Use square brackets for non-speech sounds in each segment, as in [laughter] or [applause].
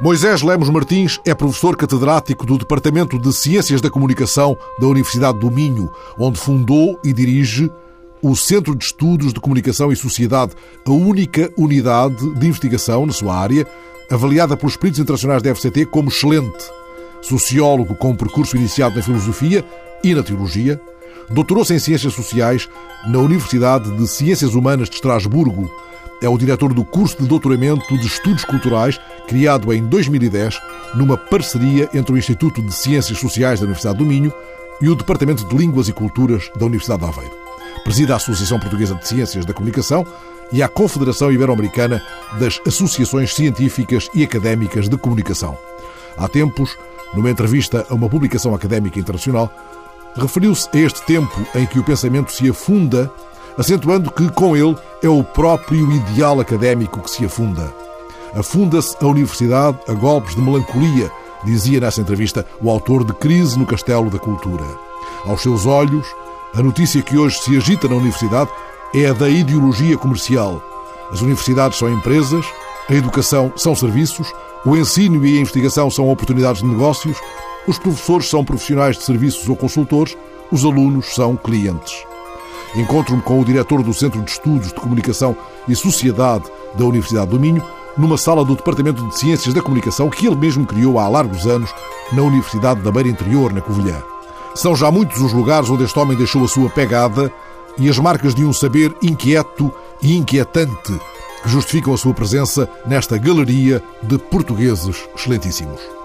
Moisés Lemos Martins é professor catedrático do Departamento de Ciências da Comunicação da Universidade do Minho, onde fundou e dirige o Centro de Estudos de Comunicação e Sociedade, a única unidade de investigação na sua área, avaliada pelos peritos internacionais da FCT como excelente. Sociólogo com percurso iniciado na filosofia e na teologia, doutorou-se em Ciências Sociais na Universidade de Ciências Humanas de Estrasburgo. É o diretor do curso de doutoramento de Estudos Culturais, criado em 2010, numa parceria entre o Instituto de Ciências Sociais da Universidade do Minho e o Departamento de Línguas e Culturas da Universidade de Aveiro. Presida a Associação Portuguesa de Ciências da Comunicação e a Confederação Ibero-Americana das Associações Científicas e Académicas de Comunicação. Há tempos, numa entrevista a uma publicação académica internacional, referiu-se a este tempo em que o pensamento se afunda, acentuando que, com ele, é o próprio ideal académico que se afunda. Afunda-se a universidade a golpes de melancolia, dizia nessa entrevista o autor de Crise no Castelo da Cultura. Aos seus olhos, a notícia que hoje se agita na universidade é a da ideologia comercial. As universidades são empresas, a educação são serviços, o ensino e a investigação são oportunidades de negócios, os professores são profissionais de serviços ou consultores, os alunos são clientes. Encontro-me com o diretor do Centro de Estudos de Comunicação e Sociedade da Universidade do Minho, numa sala do Departamento de Ciências da Comunicação que ele mesmo criou há largos anos na Universidade da Beira Interior, na Covilhã. São já muitos os lugares onde este homem deixou a sua pegada e as marcas de um saber inquieto e inquietante que justificam a sua presença nesta galeria de portugueses excelentíssimos.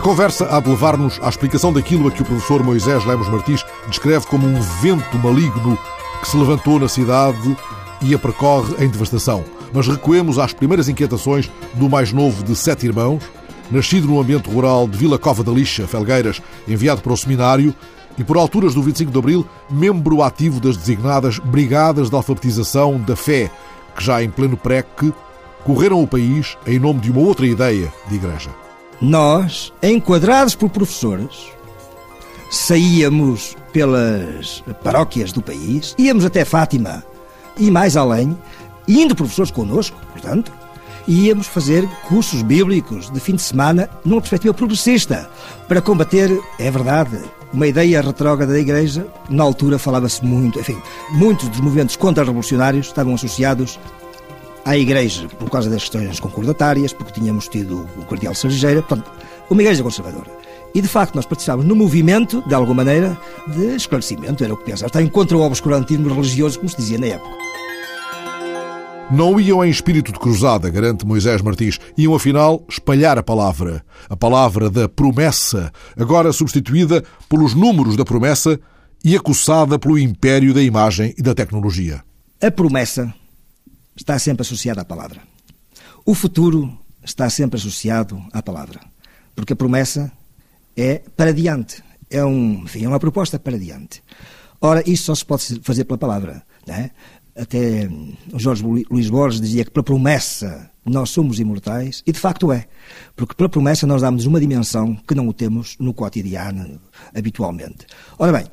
A conversa há de levar-nos à explicação daquilo a que o professor Moisés Lemos Martins descreve como um vento maligno que se levantou na cidade e a percorre em devastação. Mas recuemos às primeiras inquietações do mais novo de sete irmãos, nascido no ambiente rural de Vila Cova da Lixa, Felgueiras, enviado para o seminário e, por alturas do 25 de Abril, membro ativo das designadas Brigadas de Alfabetização da Fé, que já em pleno PREC correram o país em nome de uma outra ideia de igreja. Nós, enquadrados por professores, saíamos pelas paróquias do país, íamos até Fátima e mais além, indo professores connosco, portanto, íamos fazer cursos bíblicos de fim de semana numa perspectiva progressista, para combater, é verdade, uma ideia retrógrada da Igreja. Na altura falava-se muito, enfim, muitos dos movimentos contra-revolucionários estavam associados à Igreja por causa das questões concordatárias, porque tínhamos tido o Cardeal Sergeira, portanto, uma Igreja conservadora. E de facto nós participávamos no movimento, de alguma maneira, de esclarecimento, era o que pensava. Está em contra o obscurantismo religioso, como se dizia na época. Não iam em espírito de cruzada, garante Moisés Martins. Iam, afinal, espalhar a palavra. A palavra da promessa, agora substituída pelos números da promessa e acossada pelo império da imagem e da tecnologia. A promessa está sempre associada à palavra. O futuro está sempre associado à palavra. Porque a promessa é para diante. É, um, enfim, é uma proposta para diante. Ora, isso só se pode fazer pela palavra. É? Até o Jorge Luís Borges dizia que pela promessa nós somos imortais, e de facto é. Porque pela promessa nós damos uma dimensão que não o temos no cotidiano, habitualmente. Ora bem,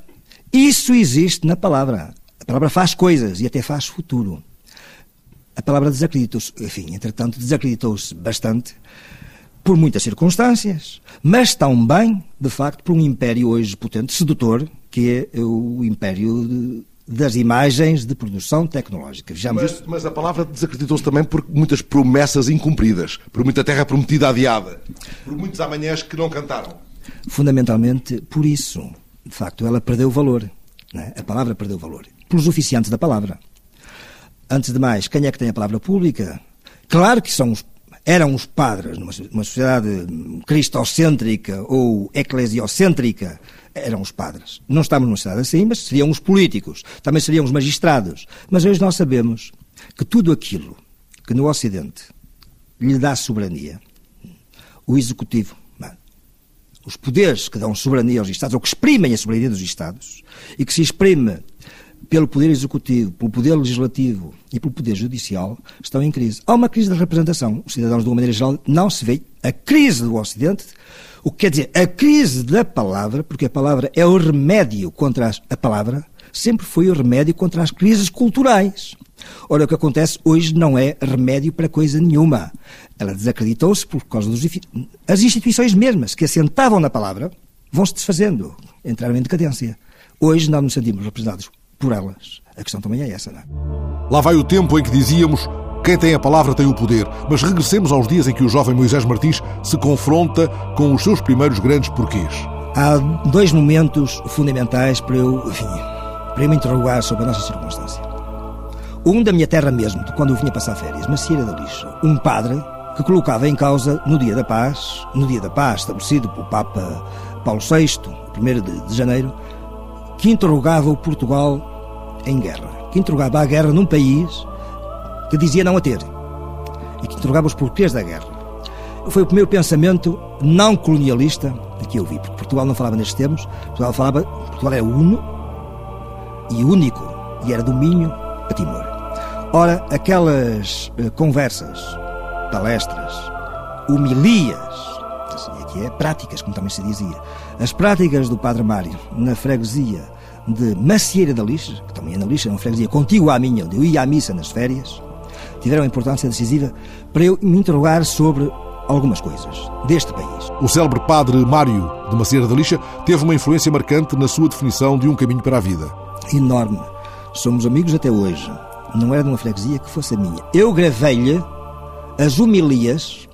isso existe na palavra. A palavra faz coisas e até faz futuro. A palavra desacreditou-se, enfim, entretanto, desacreditou-se bastante por muitas circunstâncias, mas também, de facto, por um império hoje potente, sedutor, que é o império de, das imagens de produção tecnológica. Mas, mas, a palavra desacreditou-se também por muitas promessas incumpridas, por muita terra prometida adiada, por muitos amanhãs que não cantaram. Fundamentalmente por isso. De facto, ela perdeu valor. É? A palavra perdeu valor. Pelos oficiantes da palavra. Antes de mais, quem é que tem a palavra pública? Claro que são os, eram os padres, numa, numa sociedade cristocêntrica ou eclesiocêntrica, eram os padres. Não estamos numa cidade assim, mas seriam os políticos, também seriam os magistrados. Mas hoje nós sabemos que tudo aquilo que no Ocidente lhe dá soberania, o executivo, os poderes que dão soberania aos Estados, ou que exprimem a soberania dos Estados, e que se exprime pelo Poder Executivo, pelo Poder Legislativo e pelo Poder Judicial, estão em crise. Há uma crise de representação. Os cidadãos, de uma maneira geral, não se vê a crise do Ocidente, o que quer dizer a crise da palavra, porque a palavra é o remédio contra a palavra, sempre foi o remédio contra as crises culturais. Ora, o que acontece hoje não é remédio para coisa nenhuma. Ela desacreditou-se por causa dos. As instituições mesmas que assentavam na palavra vão se desfazendo, entraram em decadência. Hoje não nos sentimos representados por elas. A questão também é essa, não é? Lá vai o tempo em que dizíamos quem tem a palavra tem o poder. Mas regressemos aos dias em que o jovem Moisés Martins se confronta com os seus primeiros grandes porquês. Há dois momentos fundamentais para eu, enfim, para eu me interrogar sobre a nossa circunstância. Um da minha terra mesmo, de quando eu vinha passar férias, Macieira da Lixa. Um padre que colocava em causa, no dia da paz, no dia da paz estabelecido pelo Papa Paulo VI, 1 de, de janeiro, que interrogava o Portugal em guerra. Que interrogava a guerra num país que dizia não a ter. E que interrogava os porquês da guerra. Foi o primeiro pensamento não colonialista que eu vi, porque Portugal não falava nestes termos, Portugal falava, Portugal era uno e único, e era domínio a Timor. Ora, aquelas eh, conversas, palestras, humilhas, assim aqui é práticas, como também se dizia, as práticas do Padre Mário na freguesia de Macieira da Lixa, que também é na Lixa, é uma freguesia contígua à minha, onde eu ia à missa nas férias, tiveram importância decisiva para eu me interrogar sobre algumas coisas deste país. O célebre padre Mário de Macieira da Lixa teve uma influência marcante na sua definição de um caminho para a vida. Enorme. Somos amigos até hoje. Não era de uma freguesia que fosse a minha. Eu gravei-lhe as homilias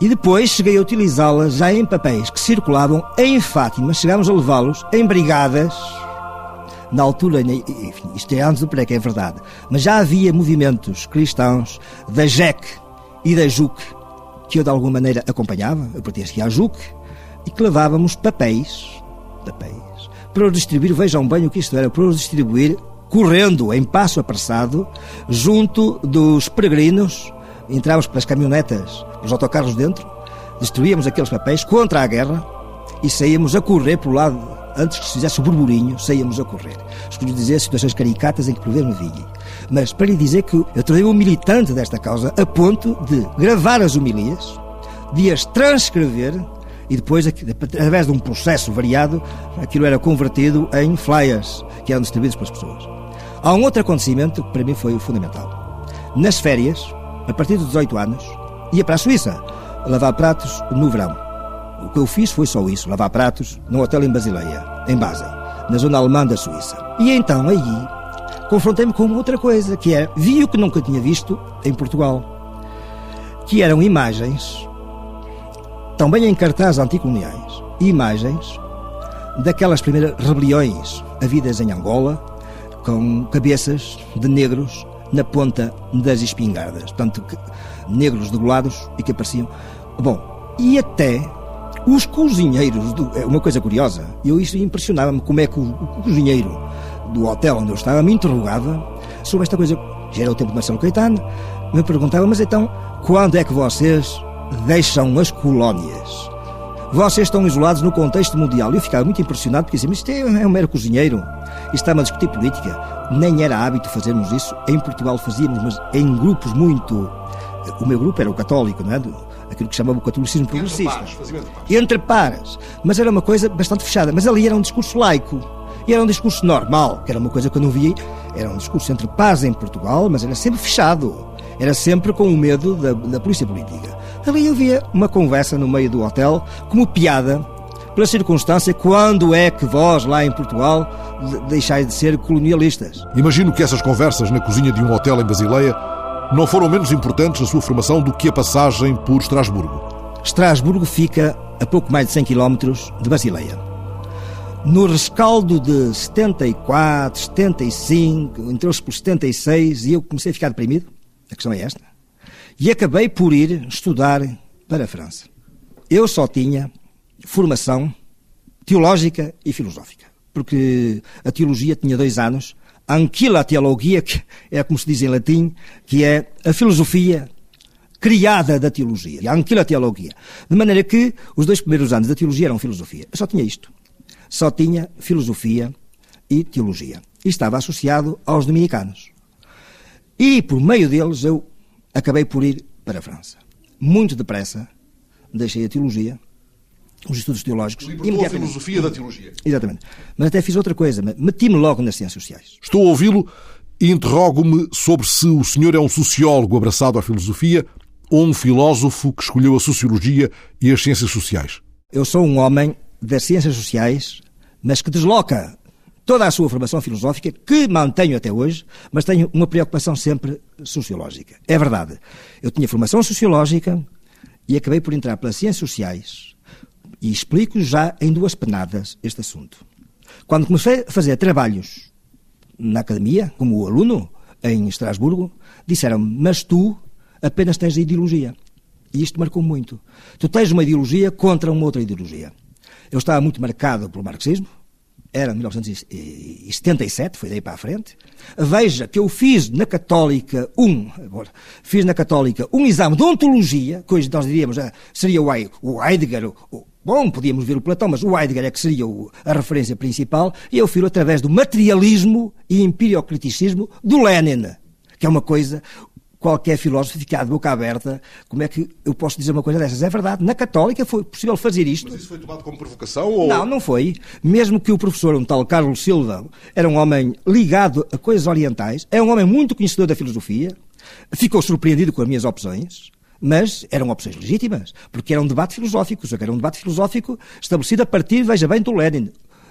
e depois cheguei a utilizá-las já em papéis que circulavam em Fátima. Chegámos a levá-los em brigadas. Na altura, enfim, isto é antes do PREC, é verdade, mas já havia movimentos cristãos da JEC e da JUC que eu de alguma maneira acompanhava, eu pertencia à JUC, e que levávamos papéis, papéis, para os distribuir, vejam bem o que isto era, para os distribuir correndo em passo apressado junto dos peregrinos, entrávamos pelas caminhonetas, pelos autocarros dentro, destruíamos aqueles papéis contra a guerra e saíamos a correr pelo lado antes que se fizesse o burburinho, saíamos a correr. Escolhi dizer situações caricatas em que vezes me vinha. Mas para lhe dizer que eu tornei um militante desta causa a ponto de gravar as homilias, de as transcrever e depois, através de um processo variado, aquilo era convertido em flyers que eram distribuídos pelas pessoas. Há um outro acontecimento que para mim foi fundamental. Nas férias, a partir dos 18 anos, ia para a Suíça lavar pratos no verão. O que eu fiz foi só isso, lavar pratos num hotel em Basileia, em Basel, na zona alemã da Suíça. E então aí confrontei-me com outra coisa, que é, vi o que nunca tinha visto em Portugal, que eram imagens, também em cartazes anticoloniais, imagens daquelas primeiras rebeliões havidas em Angola, com cabeças de negros na ponta das espingardas, portanto, negros degolados e que apareciam. Bom, e até os cozinheiros, do, é uma coisa curiosa, eu isso impressionava-me como é que o, o, cozinheiro do hotel onde eu estava me interrogava sobre esta coisa. Já era o tempo de Marcelo Caetano, me perguntava, mas então, quando é que vocês deixam as colónias? Vocês estão isolados no contexto mundial. Eu ficava muito impressionado porque dizia, mas isto é, é um mero cozinheiro. E estava a discutir política. Nem era hábito fazermos isso. Em Portugal fazíamos, mas em grupos muito. O meu grupo era o católico, não é? aquilo que chamava o catolicismo progressista. Entre entre pares. Mas era uma coisa bastante fechada. Mas ali era um discurso laico. E era um discurso normal, que era uma coisa que eu não via. Era um discurso entre pares em Portugal, mas era sempre fechado. Era sempre com o medo da, da polícia política. Ali eu via uma conversa no meio do hotel, como piada, pela circunstância, quando é que vós, lá em Portugal, deixais de ser colonialistas? Imagino que essas conversas na cozinha de um hotel em Basileia não foram menos importantes na sua formação do que a passagem por Estrasburgo. Estrasburgo fica a pouco mais de 100 km de Basileia. No rescaldo de 74, 75, entrou-se por 76 e eu comecei a ficar deprimido. A questão é esta. E acabei por ir estudar para a França. Eu só tinha formação teológica e filosófica, porque a teologia tinha dois anos anquila teologia, que é como se diz em latim, que é a filosofia criada da teologia, anquila teologia. De maneira que os dois primeiros anos da teologia eram filosofia. Eu só tinha isto. Só tinha filosofia e teologia. e estava associado aos dominicanos. E por meio deles eu acabei por ir para a França. Muito depressa deixei a teologia, os estudos teológicos. Libertou a filosofia da teologia. Exatamente. Mas até fiz outra coisa, meti-me logo nas ciências sociais. Estou a ouvi-lo e interrogo-me sobre se o senhor é um sociólogo abraçado à filosofia ou um filósofo que escolheu a sociologia e as ciências sociais. Eu sou um homem das ciências sociais, mas que desloca toda a sua formação filosófica, que mantenho até hoje, mas tenho uma preocupação sempre sociológica. É verdade. Eu tinha formação sociológica e acabei por entrar pelas ciências sociais e explico já em duas penadas este assunto. Quando comecei a fazer trabalhos na academia, como aluno, em Estrasburgo, disseram-me, mas tu apenas tens ideologia. E isto marcou muito. Tu tens uma ideologia contra uma outra ideologia. Eu estava muito marcado pelo marxismo, era 1977, foi daí para a frente. Veja que eu fiz na Católica um, fiz na Católica um exame de ontologia, que hoje nós diríamos ah, seria o Heidegger, o, bom, podíamos ver o Platão, mas o Heidegger é que seria a referência principal, e eu fiz através do materialismo e empiriocriticismo do Lenin, que é uma coisa, qualquer filósofo ficar de boca aberta, como é que eu posso dizer uma coisa dessas? É verdade, na Católica foi possível fazer isto. Mas isso foi tomado como provocação? Ou... Não, não foi. Mesmo que o professor, um tal Carlos Silva, era um homem ligado a coisas orientais, é um homem muito conhecedor da filosofia, ficou surpreendido com as minhas opções, mas eram opções legítimas, porque era um debate filosófico, só que era um debate filosófico estabelecido a partir, veja bem, do Lenin.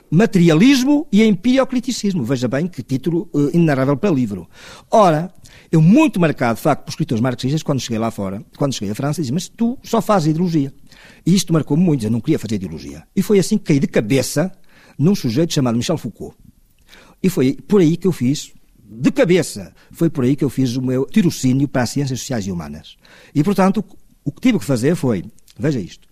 Materialismo e empiriocriticismo. Veja bem que título uh, inenarrável para livro. Ora, eu, muito marcado, de facto, por escritores marxistas, quando cheguei lá fora, quando cheguei à França, dizia, mas tu só fazes ideologia. E isto marcou-me muito, eu não queria fazer ideologia. E foi assim que caí de cabeça num sujeito chamado Michel Foucault. E foi por aí que eu fiz, de cabeça, foi por aí que eu fiz o meu tirocínio para as ciências sociais e humanas. E, portanto, o que tive que fazer foi, veja isto,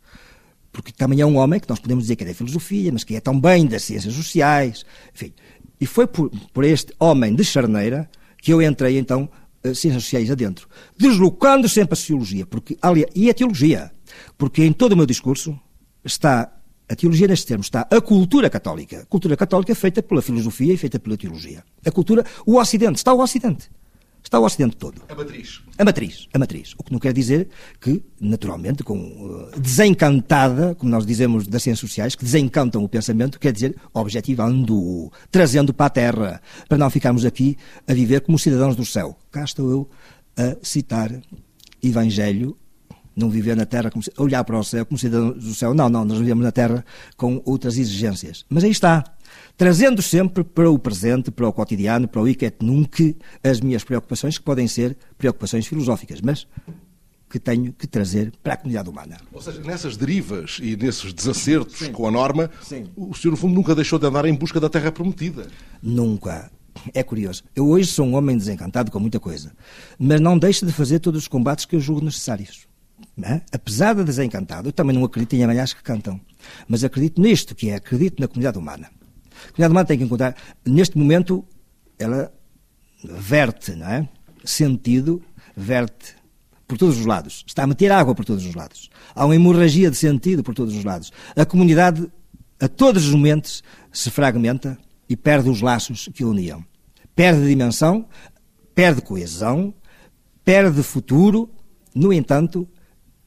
porque também é um homem que nós podemos dizer que é da filosofia, mas que é também das ciências sociais, enfim. E foi por, por este homem de charneira que eu entrei, então, eh, ciências sociais adentro, deslocando sempre a sociologia, porque, aliás, e a teologia, porque em todo o meu discurso está, a teologia neste termo, está a cultura católica. A cultura católica é feita pela filosofia e feita pela teologia. A cultura, o Ocidente, está o Ocidente. Está o Ocidente todo. A matriz. A matriz, a matriz. O que não quer dizer que, naturalmente, com uh, desencantada, como nós dizemos das ciências sociais, que desencantam o pensamento, quer dizer objetivando-o, trazendo para a Terra, para não ficarmos aqui a viver como cidadãos do céu. Cá estou eu a citar Evangelho não viver na Terra, como, olhar para o céu como cidadãos do céu. Não, não, nós vivemos na Terra com outras exigências. Mas aí está trazendo sempre para o presente, para o cotidiano, para o iquet nunc, as minhas preocupações, que podem ser preocupações filosóficas, mas que tenho que trazer para a comunidade humana. Ou seja, nessas derivas e nesses desacertos Sim. com a norma, Sim. o senhor, no fundo, nunca deixou de andar em busca da terra prometida. Nunca. É curioso. Eu hoje sou um homem desencantado com muita coisa, mas não deixo de fazer todos os combates que eu julgo necessários. É? Apesar de desencantado, eu também não acredito em amanhãs que cantam, mas acredito nisto, que é acredito na comunidade humana. A comunidade humana tem que encontrar, neste momento, ela verte, não é? Sentido, verte por todos os lados. Está a meter água por todos os lados. Há uma hemorragia de sentido por todos os lados. A comunidade, a todos os momentos, se fragmenta e perde os laços que uniam. Perde dimensão, perde coesão, perde futuro. No entanto,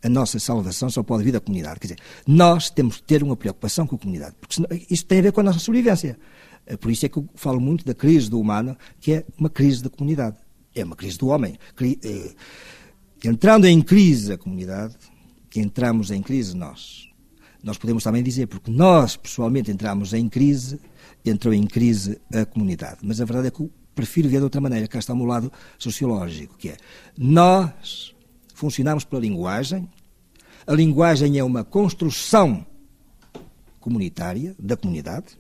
a nossa salvação só pode vir da comunidade. Quer dizer, nós temos que ter uma preocupação com a comunidade, porque senão, isso tem a ver com a nossa sobrevivência. É por isso é que eu falo muito da crise do humano, que é uma crise da comunidade. É uma crise do homem. Eh, entrando em crise a comunidade, entramos em crise nós. Nós podemos também dizer, porque nós, pessoalmente, entramos em crise, entrou em crise a comunidade. Mas a verdade é que eu prefiro ver de outra maneira. Cá está o meu lado sociológico, que é nós funcionamos pela linguagem. A linguagem é uma construção comunitária, da comunidade.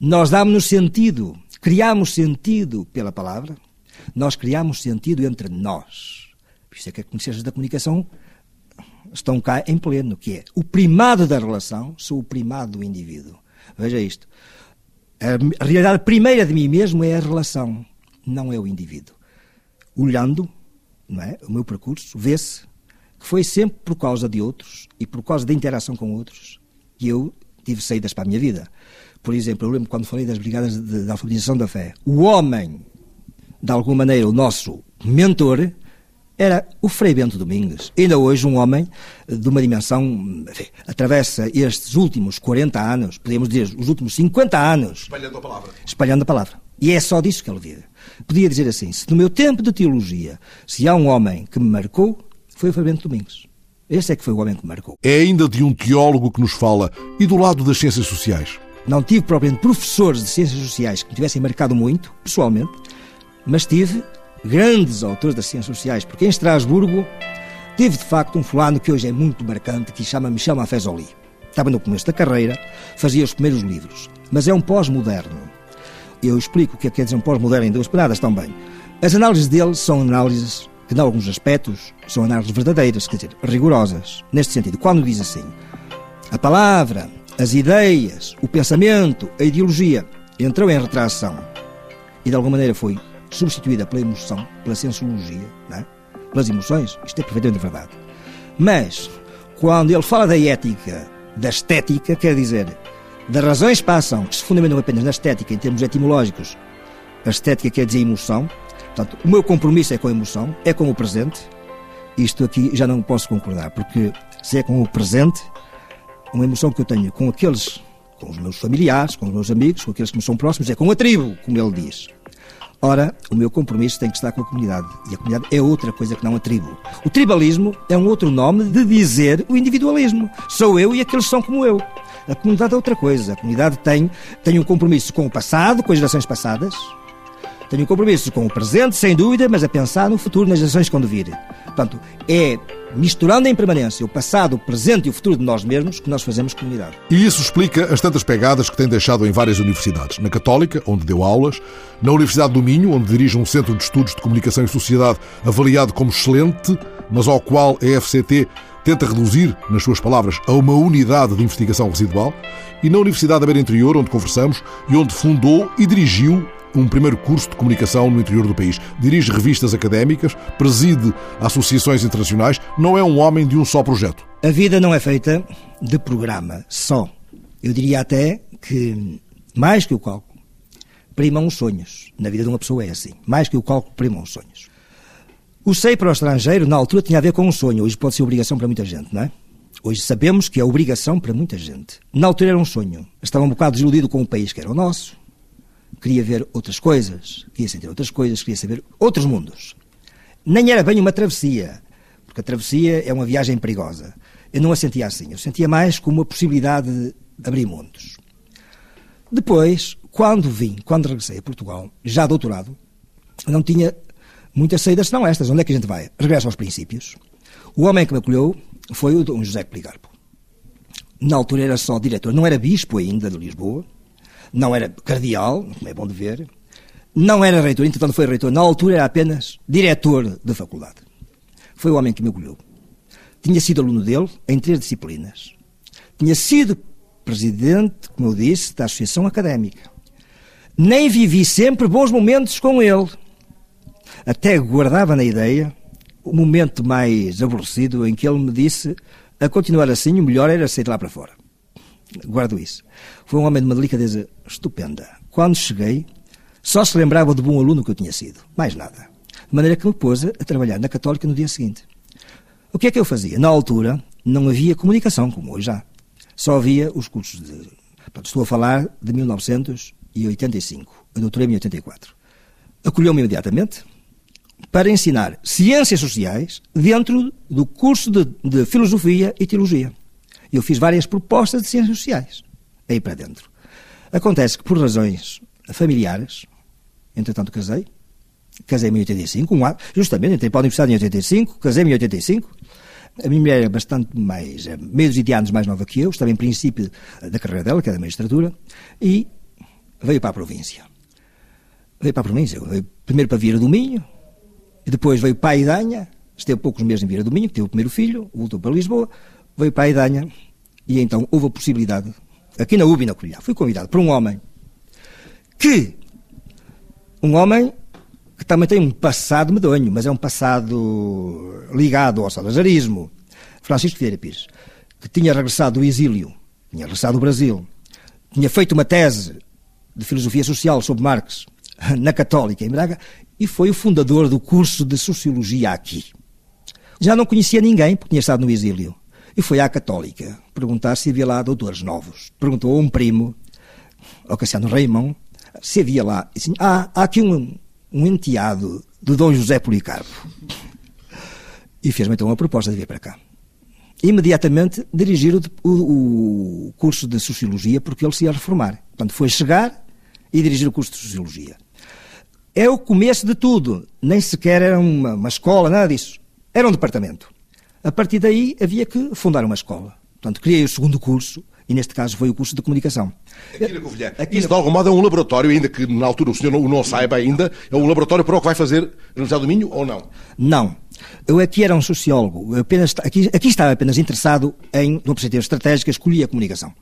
Nós damos-nos sentido, criamos sentido pela palavra. Nós criamos sentido entre nós. Por isso é que as ciências da comunicação estão cá em pleno, que é o primado da relação, sou o primado do indivíduo. Veja isto. A realidade primeira de mim mesmo é a relação, não é o indivíduo. Olhando é? o meu percurso, vê-se que foi sempre por causa de outros e por causa da interação com outros que eu tive saídas para a minha vida. Por exemplo, eu lembro quando falei das brigadas de, de alfabetização da fé. O homem, de alguma maneira, o nosso mentor, era o Frei Bento Domingues. Ainda hoje, um homem de uma dimensão. Enfim, atravessa estes últimos 40 anos, podemos dizer, os últimos 50 anos. Espalhando a palavra. Espalhando a palavra. E é só disso que ele vive. Podia dizer assim: se no meu tempo de teologia, se há um homem que me marcou, foi o Frei Bento Domingues. Esse é que foi o homem que me marcou. É ainda de um teólogo que nos fala e do lado das ciências sociais. Não tive propriamente professores de ciências sociais que me tivessem marcado muito, pessoalmente, mas tive grandes autores das ciências sociais, porque em Estrasburgo tive de facto um fulano que hoje é muito marcante, que se chama Michel Maffezoli. Estava no começo da carreira, fazia os primeiros livros, mas é um pós-moderno. Eu explico o que é que quer dizer um pós-moderno paradas também. As análises dele são análises que, em alguns aspectos, são análises verdadeiras, quer dizer, rigorosas. Neste sentido, quando diz assim, a palavra, as ideias, o pensamento, a ideologia entrou em retração e de alguma maneira foi substituída pela emoção, pela sensuologia, é? pelas emoções, isto é perfeitamente verdade. Mas, quando ele fala da ética, da estética, quer dizer, das razões passam, que se fundamentam apenas na estética, em termos etimológicos, a estética quer dizer emoção, portanto, o meu compromisso é com a emoção, é com o presente, isto aqui já não posso concordar, porque se é com o presente, uma emoção que eu tenho com aqueles, com os meus familiares, com os meus amigos, com aqueles que me são próximos, é com a tribo, como ele diz. Ora, o meu compromisso tem que estar com a comunidade. E a comunidade é outra coisa que não a tribo. O tribalismo é um outro nome de dizer o individualismo. Sou eu e aqueles são como eu. A comunidade é outra coisa. A comunidade tem, tem um compromisso com o passado, com as gerações passadas. Um compromisso com o presente, sem dúvida, mas a pensar no futuro, nas gerações quando vir. Portanto, é misturando em permanência o passado, o presente e o futuro de nós mesmos que nós fazemos comunidade. E isso explica as tantas pegadas que tem deixado em várias universidades. Na Católica, onde deu aulas, na Universidade do Minho, onde dirige um centro de estudos de comunicação e sociedade avaliado como excelente, mas ao qual a FCT tenta reduzir, nas suas palavras, a uma unidade de investigação residual, e na Universidade da Beira Interior, onde conversamos e onde fundou e dirigiu um primeiro curso de comunicação no interior do país. Dirige revistas académicas, preside associações internacionais, não é um homem de um só projeto. A vida não é feita de programa só. Eu diria até que, mais que o cálculo, primam os sonhos. Na vida de uma pessoa é assim. Mais que o cálculo, primam os sonhos. O sei para o estrangeiro, na altura, tinha a ver com um sonho. Hoje pode ser obrigação para muita gente, não é? Hoje sabemos que é obrigação para muita gente. Na altura era um sonho. Estava um bocado desiludido com o país que era o nosso queria ver outras coisas, queria sentir outras coisas, queria saber outros mundos. Nem era bem uma travessia, porque a travessia é uma viagem perigosa. Eu não a sentia assim, eu sentia mais como uma possibilidade de abrir mundos. Depois, quando vim, quando regressei a Portugal, já doutorado, não tinha muitas saídas senão estas. Onde é que a gente vai? Regressa aos princípios. O homem que me acolheu foi o Dom José Policarpo. Na altura era só diretor, não era bispo ainda de Lisboa, não era cardeal, como é bom de ver, não era reitor, entretanto foi reitor, na altura era apenas diretor da faculdade. Foi o homem que me acolheu. Tinha sido aluno dele em três disciplinas. Tinha sido presidente, como eu disse, da Associação Académica. Nem vivi sempre bons momentos com ele. Até guardava na ideia o momento mais aborrecido em que ele me disse a continuar assim, o melhor era sair lá para fora. Guardo isso. Foi um homem de uma delicadeza estupenda. Quando cheguei, só se lembrava de bom aluno que eu tinha sido. Mais nada. De maneira que me pôs a trabalhar na Católica no dia seguinte. O que é que eu fazia? Na altura, não havia comunicação, como hoje já. Só havia os cursos de. estou a falar de 1985. Eu doutorei-me em 84. Acolheu-me imediatamente para ensinar ciências sociais dentro do curso de, de filosofia e teologia. Eu fiz várias propostas de ciências sociais aí para dentro. Acontece que, por razões familiares, entretanto casei, casei-me em 85, um ano, justamente, entrei para a Universidade em 85, casei-me em 85. A minha mulher é bastante mais, é, meio de anos mais nova que eu, estava em princípio da carreira dela, que é da magistratura, e veio para a província. Veio para a província, veio primeiro para Vieira do Minho, e depois veio para a Idanha, esteve poucos meses em Vieira do Minho, teve o primeiro filho, voltou para Lisboa, veio para a Idanha, e então houve a possibilidade aqui na UBI na Colher, fui convidado por um homem que, um homem que também tem um passado medonho, mas é um passado ligado ao salazarismo, Francisco Vieira Pires, que tinha regressado do exílio tinha regressado do Brasil, tinha feito uma tese de filosofia social sobre Marx [laughs] na Católica, em Braga, e foi o fundador do curso de Sociologia aqui. Já não conhecia ninguém, porque tinha estado no exílio. E foi à Católica perguntar se havia lá doutores novos. Perguntou a um primo, ao Cassiano Raimão, se havia lá. E disse, ah, há aqui um, um enteado de Dom José Policarpo. E fez-me então uma proposta de vir para cá. Imediatamente dirigir o, o, o curso de Sociologia, porque ele se ia reformar. Portanto, foi chegar e dirigir o curso de Sociologia. É o começo de tudo. Nem sequer era uma, uma escola, nada disso. Era um departamento. A partir daí havia que fundar uma escola. Portanto, criei o segundo curso, e neste caso foi o curso de comunicação. Aqui na Covilhã. Aqui Isso, na... de algum modo, é um laboratório, ainda que na altura o senhor não, não saiba ainda, é um laboratório para o que vai fazer na Universidade do Minho ou não? Não. Eu aqui era um sociólogo. apenas, aqui, aqui estava apenas interessado em, numa perspectiva estratégica, escolhi a comunicação.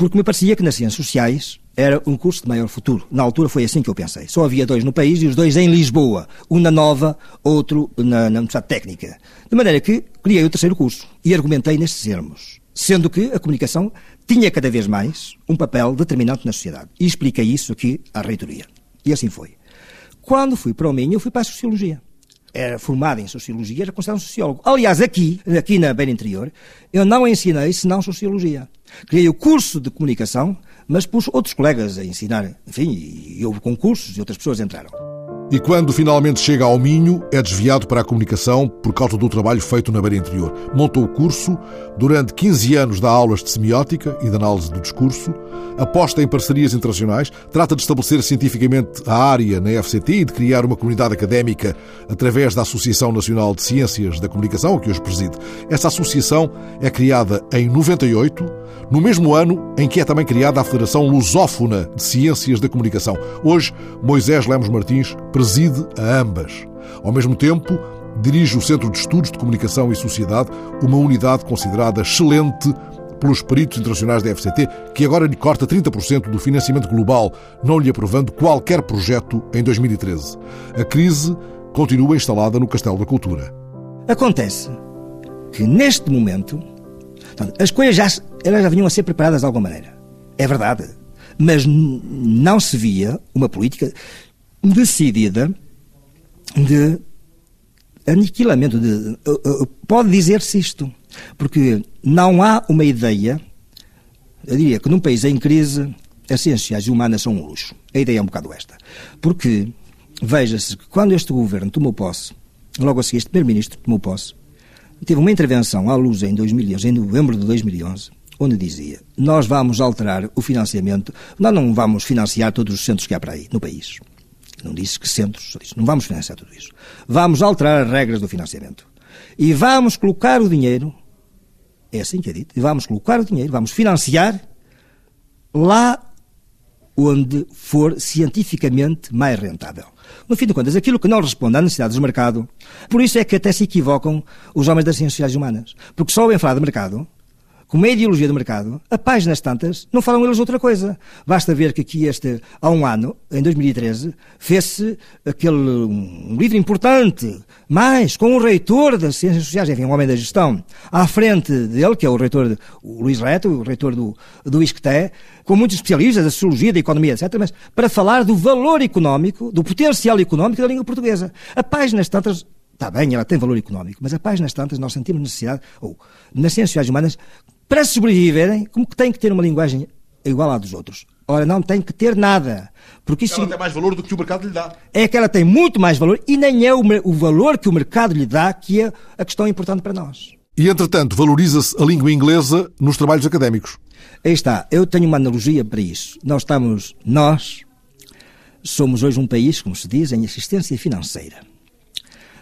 Porque me parecia que nas ciências sociais era um curso de maior futuro. Na altura foi assim que eu pensei. Só havia dois no país e os dois em Lisboa. Um na Nova, outro na, Universidade Técnica. De maneira que criei o terceiro curso e argumentei nestes termos. Sendo que a comunicação tinha cada vez mais um papel determinante na sociedade. E expliquei isso aqui à reitoria. E assim foi. Quando fui para o Minho, fui para a Sociologia. Era formado em Sociologia, era considerado um sociólogo. Aliás, aqui, aqui na Beira Interior, eu não ensinei senão Sociologia. Criei o curso de Comunicação mas pus outros colegas a ensinar, enfim, e houve concursos e outras pessoas entraram. E quando finalmente chega ao Minho, é desviado para a comunicação por causa do trabalho feito na Beira Interior. Montou o curso, durante 15 anos dá aulas de semiótica e de análise do discurso, aposta em parcerias internacionais, trata de estabelecer cientificamente a área na FCT e de criar uma comunidade académica através da Associação Nacional de Ciências da Comunicação, que hoje preside. Esta associação é criada em 98, no mesmo ano em que é também criada a Federação Lusófona de Ciências da Comunicação. Hoje, Moisés Lemos Martins preside a ambas. Ao mesmo tempo, dirige o Centro de Estudos de Comunicação e Sociedade, uma unidade considerada excelente pelos peritos internacionais da FCT, que agora lhe corta 30% do financiamento global, não lhe aprovando qualquer projeto em 2013. A crise continua instalada no Castelo da Cultura. Acontece que, neste momento, as coisas já, elas já vinham a ser preparadas de alguma maneira. É verdade. Mas não se via uma política decidida de aniquilamento. De, pode dizer-se isto, porque não há uma ideia. Eu diria que num país em crise, as ciências humanas são um luxo. A ideia é um bocado esta. Porque, veja-se que quando este governo tomou posse, logo a seguir, este primeiro-ministro tomou posse, teve uma intervenção à luz em 2011, em novembro de 2011, onde dizia: Nós vamos alterar o financiamento, nós não vamos financiar todos os centros que há para aí no país. Não disse que centros, só disse, não vamos financiar tudo isso. Vamos alterar as regras do financiamento. E vamos colocar o dinheiro, é assim que é dito, e vamos colocar o dinheiro, vamos financiar lá onde for cientificamente mais rentável. No fim de contas, aquilo que não responde às necessidades do mercado, por isso é que até se equivocam os homens das ciências sociais humanas. Porque só ouvem falar de mercado como é a ideologia do mercado, a páginas tantas, não falam eles outra coisa. Basta ver que aqui este, há um ano, em 2013, fez-se aquele um livro importante, mais, com o reitor das Ciências Sociais, enfim, um homem da gestão, à frente dele, que é o reitor, o Luís Reto, o reitor do, do ISCTE, com muitos especialistas da sociologia, da economia, etc., mas para falar do valor económico, do potencial económico da língua portuguesa. A páginas tantas Está bem, ela tem valor económico, mas a páginas tantas nós sentimos necessidade, ou nas ciências humanas, para sobreviverem, como que têm que ter uma linguagem igual à dos outros. Ora, não tem que ter nada. Porque isso ela tem mais valor do que o mercado lhe dá. É que ela tem muito mais valor e nem é o, o valor que o mercado lhe dá que é a questão importante para nós. E, entretanto, valoriza-se a língua inglesa nos trabalhos académicos. Aí está. Eu tenho uma analogia para isso. Nós estamos, nós somos hoje um país, como se diz, em assistência financeira.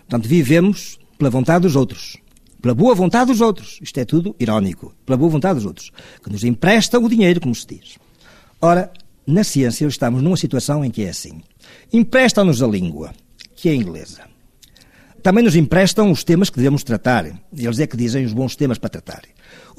Portanto, vivemos pela vontade dos outros pela boa vontade dos outros. Isto é tudo irónico. Pela boa vontade dos outros. Que nos emprestam o dinheiro, como se diz. Ora, na ciência estamos numa situação em que é assim. Emprestam-nos a língua, que é inglesa. Também nos emprestam os temas que devemos tratar. Eles é que dizem os bons temas para tratar.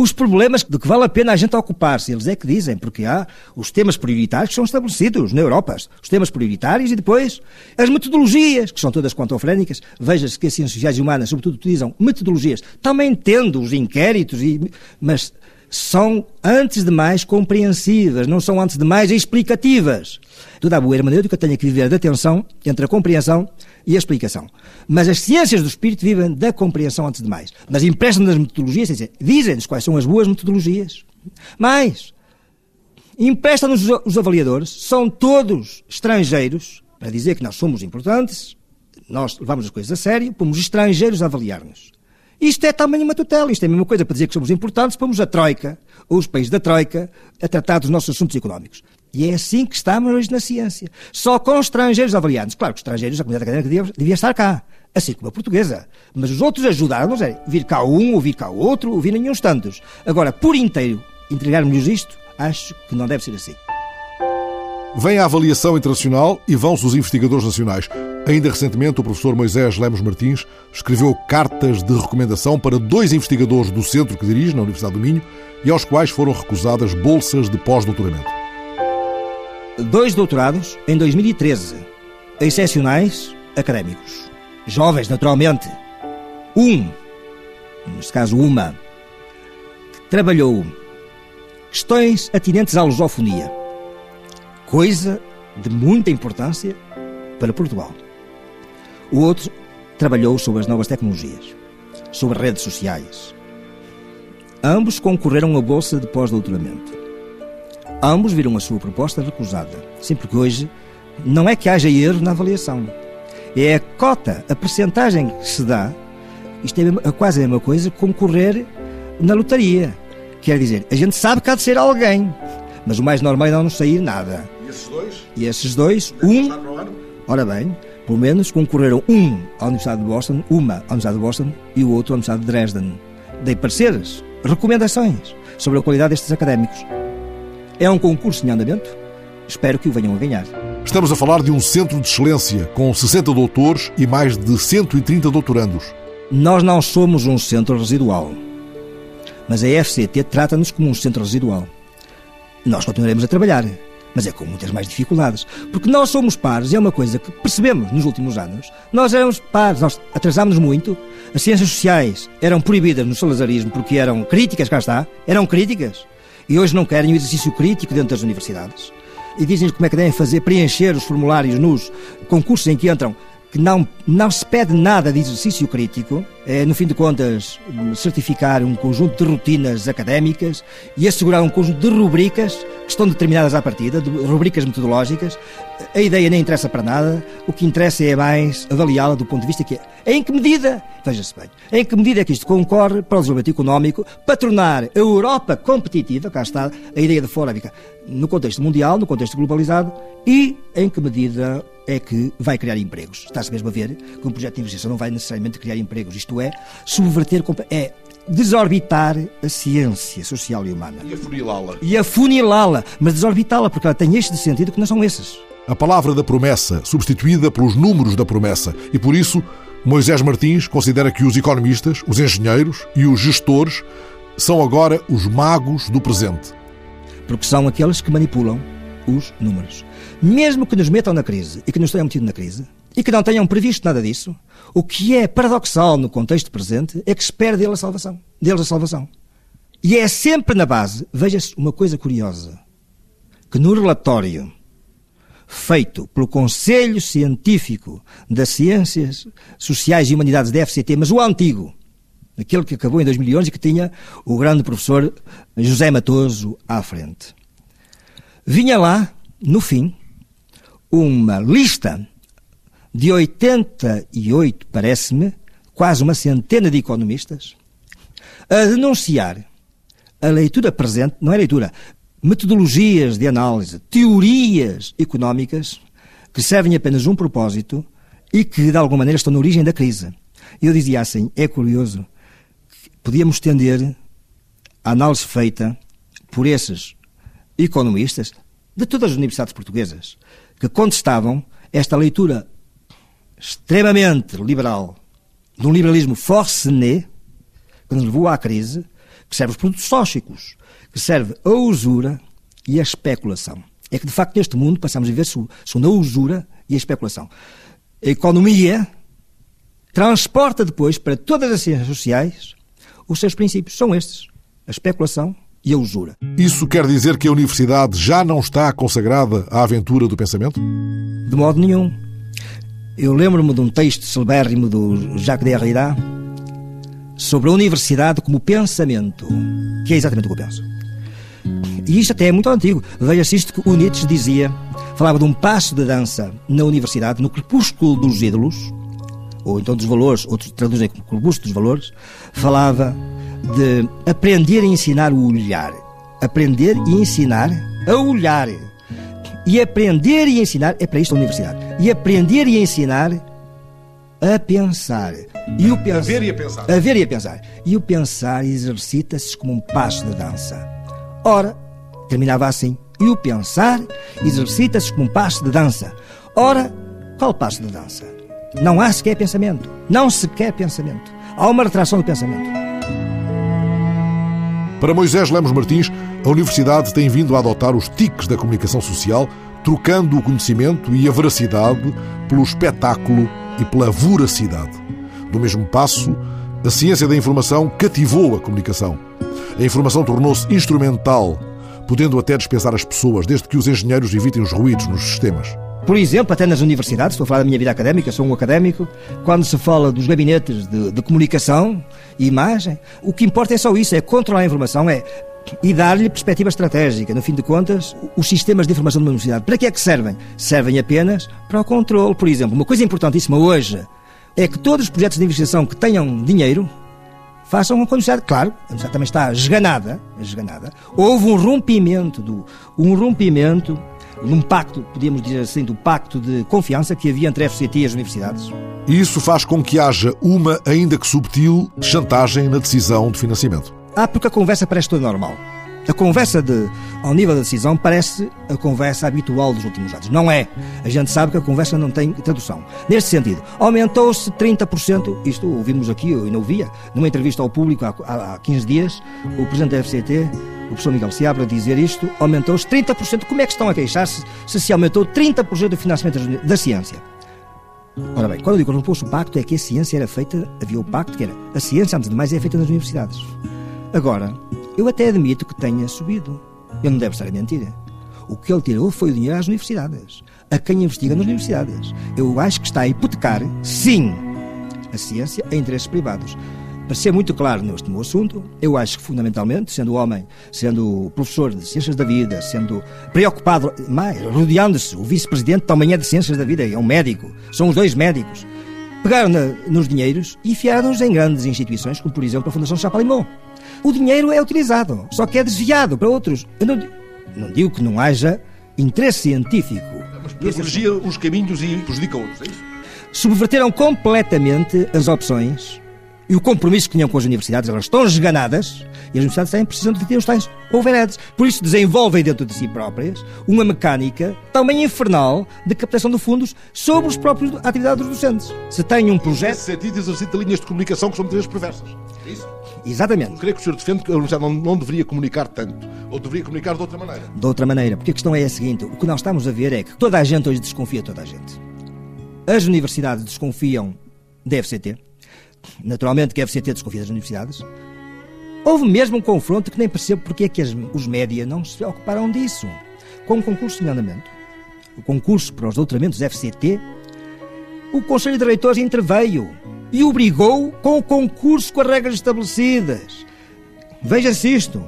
Os problemas de que vale a pena a gente ocupar-se, eles é que dizem, porque há os temas prioritários que são estabelecidos na Europa. Os temas prioritários e depois as metodologias, que são todas quantofrénicas. Veja-se que as ciências sociais humanas, sobretudo, utilizam metodologias. Também tendo os inquéritos, e, mas são, antes de mais, compreensivas, não são, antes de mais, explicativas. Toda a boa hermenêutica tem que viver da tensão entre a compreensão e a explicação. Mas as ciências do espírito vivem da compreensão antes de mais. Mas emprestam nas metodologias, dizem-nos quais são as boas metodologias. Mas, emprestam-nos os avaliadores, são todos estrangeiros, para dizer que nós somos importantes, nós levamos as coisas a sério, pomos estrangeiros a avaliar-nos. Isto é também uma tutela, isto é a mesma coisa para dizer que somos importantes, pomos a Troika, ou os países da Troika, a tratar dos nossos assuntos económicos. E é assim que estamos hoje na ciência. Só com estrangeiros avaliados. Claro que os estrangeiros, a comunidade académica devia, devia estar cá, assim como a portuguesa. Mas os outros ajudaram-nos a vir cá um, ou vir cá outro, ou vir nenhum tantos. Agora, por inteiro, entregarmos isto, acho que não deve ser assim. Vem a avaliação internacional e vão-se os investigadores nacionais. Ainda recentemente, o professor Moisés Lemos Martins escreveu cartas de recomendação para dois investigadores do centro que dirige, na Universidade do Minho, e aos quais foram recusadas bolsas de pós-doutoramento. Dois doutorados em 2013, excepcionais académicos. Jovens, naturalmente. Um, neste caso uma, trabalhou questões atinentes à lusofonia coisa de muita importância para Portugal. O outro trabalhou sobre as novas tecnologias, sobre redes sociais. Ambos concorreram à bolsa de pós-doutoramento. Ambos viram a sua proposta recusada, sempre que hoje não é que haja erro na avaliação. É a cota, a percentagem que se dá. Isto é quase a mesma coisa que concorrer na lotaria. Quer dizer, a gente sabe que há de ser alguém, mas o mais normal é não sair nada. E esses dois? E esses dois, um. Ora bem, pelo menos concorreram um à Universidade de Boston, uma à Universidade de Boston e o outro à Universidade de Dresden. Dei pareceres, recomendações sobre a qualidade destes académicos. É um concurso em andamento. Espero que o venham a ganhar. Estamos a falar de um centro de excelência com 60 doutores e mais de 130 doutorandos. Nós não somos um centro residual, mas a FCT trata-nos como um centro residual. Nós continuaremos a trabalhar, mas é com muitas mais dificuldades. Porque nós somos pares, e é uma coisa que percebemos nos últimos anos. Nós éramos pares, nós atrasámos muito. As ciências sociais eram proibidas no salazarismo porque eram críticas, cá está, eram críticas. E hoje não querem o exercício crítico dentro das universidades. E dizem como é que devem fazer, preencher os formulários nos concursos em que entram que não, não se pede nada de exercício crítico, é, no fim de contas, certificar um conjunto de rotinas académicas e assegurar um conjunto de rubricas que estão determinadas à partida, de rubricas metodológicas. A ideia nem interessa para nada, o que interessa é mais avaliá-la do ponto de vista que é em que medida, veja-se bem, em que medida é que isto concorre para o desenvolvimento económico, para tornar a Europa competitiva, cá está a ideia de fora, no contexto mundial, no contexto globalizado, e em que medida é que vai criar empregos. Está-se mesmo a ver que um projeto de investigação não vai necessariamente criar empregos, isto é, subverter, é desorbitar a ciência social e humana. E afunilá-la. E afunilá-la, mas desorbitá-la, porque ela tem este sentido que não são esses. A palavra da promessa, substituída pelos números da promessa. E por isso, Moisés Martins considera que os economistas, os engenheiros e os gestores são agora os magos do presente. Porque são aqueles que manipulam os números. Mesmo que nos metam na crise e que nos tenham metido na crise e que não tenham previsto nada disso, o que é paradoxal no contexto presente é que perde deles a salvação. Deles a salvação. E é sempre na base, veja-se uma coisa curiosa, que no relatório feito pelo Conselho Científico das Ciências Sociais e Humanidades da FCT, mas o antigo, aquele que acabou em 2011 e que tinha o grande professor José Matoso à frente. Vinha lá, no fim, uma lista de 88, parece-me, quase uma centena de economistas, a denunciar a leitura presente, não é leitura, metodologias de análise, teorias económicas que servem apenas um propósito e que, de alguma maneira, estão na origem da crise. Eu dizia assim: é curioso, podíamos estender a análise feita por esses economistas de todas as universidades portuguesas que contestavam esta leitura extremamente liberal de um liberalismo forcené que nos levou à crise, que serve os produtos tóxicos, que serve a usura e a especulação. É que, de facto, neste mundo passamos a viver segundo a usura e a especulação. A economia transporta depois para todas as ciências sociais os seus princípios. São estes: a especulação e a usura. Isso quer dizer que a universidade já não está consagrada à aventura do pensamento? De modo nenhum. Eu lembro-me de um texto celebérrimo do Jacques Derrida sobre a universidade como pensamento, que é exatamente o que eu penso. E isto até é muito antigo. Veja-se isto que o Nietzsche dizia, falava de um passo de dança na universidade, no crepúsculo dos ídolos, ou então dos valores, outros traduzem como crepúsculo dos valores, falava de aprender a ensinar o olhar. Aprender e ensinar a olhar. E aprender e ensinar, é para isto a universidade. E aprender e ensinar a pensar. E o pens... A ver e a pensar. A ver e a pensar. E o pensar exercita-se como um passo de dança. Ora, terminava assim. E o pensar exercita-se como um passo de dança. Ora, qual passo de dança? Não há sequer pensamento. Não se quer pensamento. Há uma retração do pensamento. Para Moisés Lemos Martins, a universidade tem vindo a adotar os tiques da comunicação social, trocando o conhecimento e a veracidade pelo espetáculo e pela voracidade. Do mesmo passo, a ciência da informação cativou a comunicação. A informação tornou-se instrumental, podendo até dispensar as pessoas, desde que os engenheiros evitem os ruídos nos sistemas. Por exemplo, até nas universidades, estou a falar da minha vida académica, sou um académico, quando se fala dos gabinetes de, de comunicação e imagem, o que importa é só isso, é controlar a informação, é e dar-lhe perspectiva estratégica. No fim de contas, os sistemas de informação de uma universidade, para que é que servem? Servem apenas para o controle. Por exemplo, uma coisa importantíssima hoje é que todos os projetos de investigação que tenham dinheiro façam com a universidade. Claro, a universidade também está esganada, esganada. Houve um rompimento, do, um rompimento num pacto, podíamos dizer assim, do pacto de confiança que havia entre a FCT e as universidades. E isso faz com que haja uma, ainda que subtil, chantagem na decisão de financiamento. Ah, porque a conversa parece toda normal. A conversa de, ao nível da decisão parece a conversa habitual dos últimos anos. Não é. A gente sabe que a conversa não tem tradução. Neste sentido, aumentou-se 30%, isto ouvimos aqui, eu não ouvia, numa entrevista ao público há, há 15 dias, o presidente da FCT, o professor Miguel Seabra, dizer isto, aumentou-se 30%. Como é que estão a queixar-se se se aumentou 30% do financiamento da ciência? Ora bem, quando eu digo que não pôs o pacto, é que a ciência era feita, havia o pacto que era, a ciência, antes de mais, é feita nas universidades. Agora, eu até admito que tenha subido. Ele não deve estar a mentir. O que ele tirou foi o dinheiro às universidades, a quem investiga nas universidades. Eu acho que está a hipotecar, sim, a ciência a interesses privados. Para ser muito claro neste meu assunto, eu acho que, fundamentalmente, sendo homem, sendo professor de Ciências da Vida, sendo preocupado, mais, rodeando-se, o vice-presidente também é de Ciências da Vida, é um médico, são os dois médicos, pegaram na, nos dinheiros e enfiaram-nos em grandes instituições, como, por exemplo, a Fundação Chapalimau. O dinheiro é utilizado, só que é desviado para outros. Eu não, não digo que não haja interesse científico. Mas privilegia uns caminhos e prejudica outros, é isso? Subverteram completamente as opções e o compromisso que tinham com as universidades, elas estão esganadas e as universidades têm precisam de ter os tais overheads. Por isso desenvolvem dentro de si próprias uma mecânica também infernal de captação de fundos sobre os próprios atividades dos docentes. Se tem um projeto... Nesse sentido, exercita linhas de comunicação que são muitas vezes perversas. É isso? Exatamente. Não creio que o senhor defende que a universidade não, não deveria comunicar tanto, ou deveria comunicar de outra maneira. De outra maneira, porque a questão é a seguinte: o que nós estamos a ver é que toda a gente hoje desconfia de toda a gente. As universidades desconfiam da FCT, naturalmente que a FCT desconfia das universidades. Houve mesmo um confronto que nem percebo porque é que as, os média não se ocuparam disso. Com o concurso de andamento, o concurso para os doutoramentos FCT, o Conselho de Reitores interveio e obrigou com o concurso com as regras estabelecidas. Veja-se isto.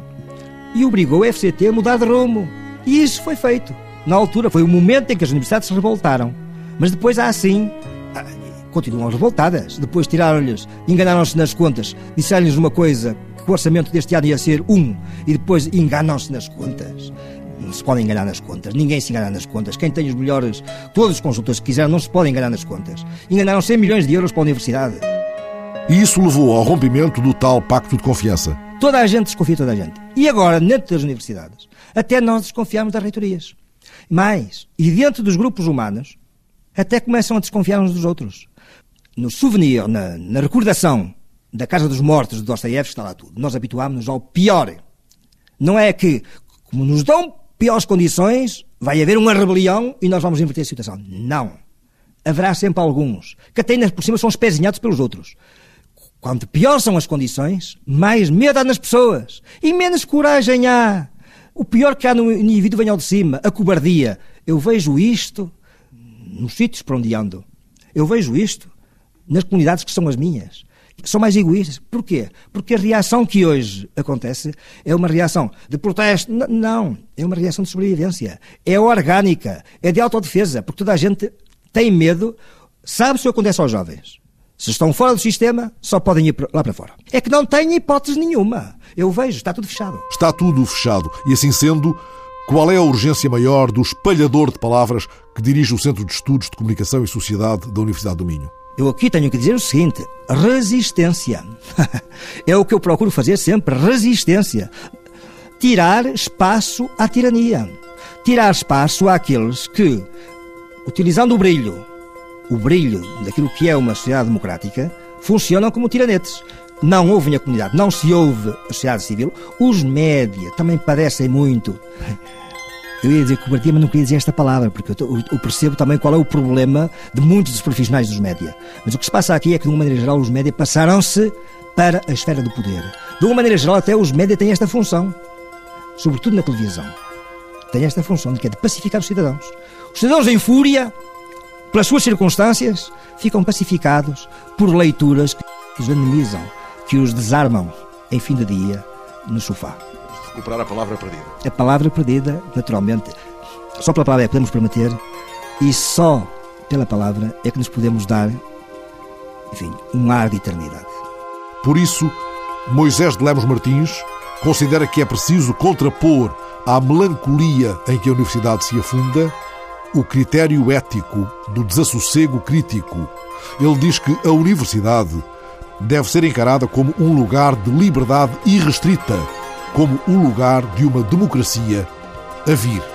E obrigou a FCT a mudar de rumo. E isso foi feito. Na altura foi o momento em que as universidades se revoltaram. Mas depois há assim. Continuam revoltadas. Depois tiraram-lhes, enganaram-se nas contas, disseram-lhes uma coisa que o orçamento deste ano ia ser um e depois enganam-se nas contas. Não se podem enganar nas contas. Ninguém se engana nas contas. Quem tem os melhores, todos os consultores que quiseram, não se podem enganar nas contas. Enganaram 100 milhões de euros para a universidade. E isso levou ao rompimento do tal pacto de confiança. Toda a gente desconfia de toda a gente. E agora, dentro das universidades, até nós desconfiamos das reitorias. Mais, e dentro dos grupos humanos, até começam a desconfiar uns dos outros. No souvenir, na, na recordação da Casa dos Mortos de Dostoiévski está lá tudo. Nós habituámos-nos ao pior. Não é que, como nos dão piores condições, vai haver uma rebelião e nós vamos inverter a situação. Não. Haverá sempre alguns, que até por cima são espezinhados pelos outros. Quanto pior são as condições, mais medo há nas pessoas e menos coragem há. O pior que há no indivíduo vem ao de cima, a cobardia. Eu vejo isto nos sítios por onde ando. Eu vejo isto nas comunidades que são as minhas, são mais egoístas. Porquê? Porque a reação que hoje acontece é uma reação de protesto. N não, é uma reação de sobrevivência. É orgânica, é de autodefesa, porque toda a gente tem medo, sabe o que acontece aos jovens. Se estão fora do sistema, só podem ir lá para fora. É que não têm hipótese nenhuma. Eu vejo, está tudo fechado. Está tudo fechado. E assim sendo, qual é a urgência maior do espalhador de palavras que dirige o Centro de Estudos de Comunicação e Sociedade da Universidade do Minho? Eu aqui tenho que dizer o seguinte: resistência. [laughs] é o que eu procuro fazer sempre: resistência. Tirar espaço à tirania. Tirar espaço àqueles que, utilizando o brilho, o brilho daquilo que é uma sociedade democrática, funcionam como tiranetes. Não ouve a comunidade, não se ouve a sociedade civil. Os média também padecem muito. Eu ia dizer cobardia, mas não queria dizer esta palavra, porque eu, percebo também qual é o problema de muitos dos profissionais dos média. Mas o que se passa aqui é que, de uma maneira geral, os média passaram-se para a esfera do poder. De uma maneira geral, até os média têm esta função, sobretudo na televisão. Têm esta função, que é de pacificar os cidadãos. Os cidadãos em fúria pelas suas circunstâncias, ficam pacificados por leituras que os animizam, que os desarmam em fim de dia no sofá. Recuperar a palavra perdida. A palavra perdida, naturalmente, só pela palavra é que podemos prometer e só pela palavra é que nos podemos dar, enfim, um ar de eternidade. Por isso, Moisés de Lemos Martins considera que é preciso contrapor à melancolia em que a universidade se afunda o critério ético do desassossego crítico. Ele diz que a universidade deve ser encarada como um lugar de liberdade irrestrita, como o lugar de uma democracia a vir.